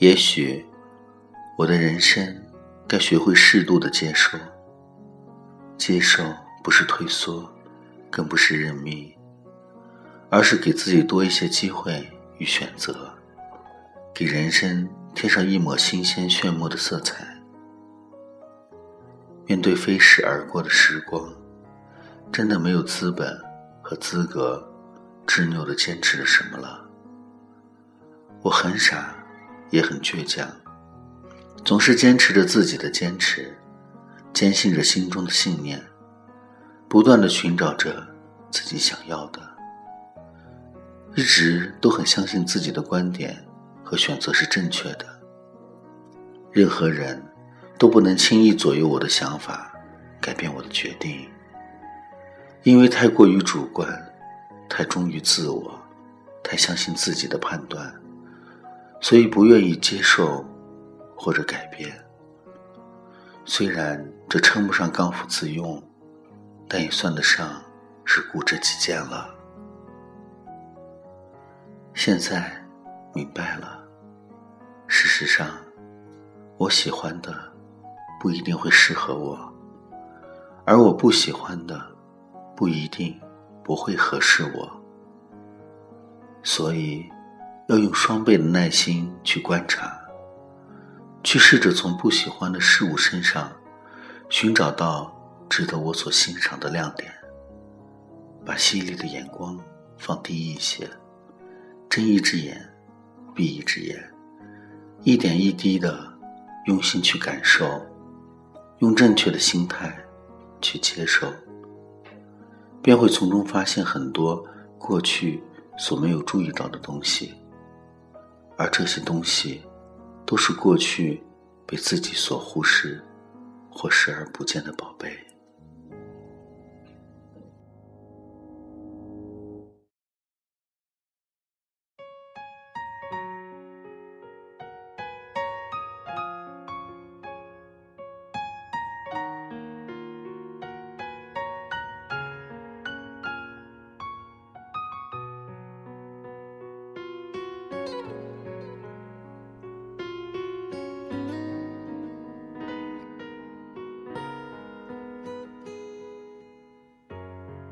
也许我的人生该学会适度的接受，接受不是退缩，更不是认命，而是给自己多一些机会与选择，给人生添上一抹新鲜炫目的色彩。面对飞逝而过的时光，真的没有资本和资格执拗的坚持着什么了。我很傻。也很倔强，总是坚持着自己的坚持，坚信着心中的信念，不断的寻找着自己想要的，一直都很相信自己的观点和选择是正确的。任何人都不能轻易左右我的想法，改变我的决定，因为太过于主观，太忠于自我，太相信自己的判断。所以不愿意接受或者改变，虽然这称不上刚愎自用，但也算得上是固执己见了。现在明白了，事实上，我喜欢的不一定会适合我，而我不喜欢的不一定不会合适我，所以。要用双倍的耐心去观察，去试着从不喜欢的事物身上寻找到值得我所欣赏的亮点，把犀利的眼光放低一些，睁一只眼闭一只眼，一点一滴的用心去感受，用正确的心态去接受，便会从中发现很多过去所没有注意到的东西。而这些东西，都是过去被自己所忽视或视而不见的宝贝。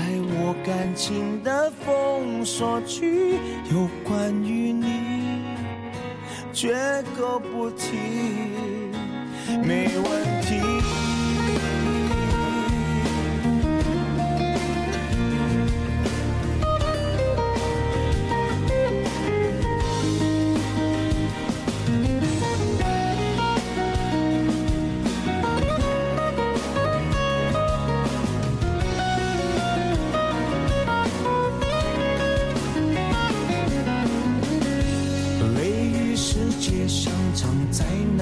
在我感情的封锁区，有关于你，绝口不提，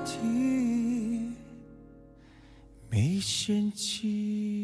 提，没嫌弃。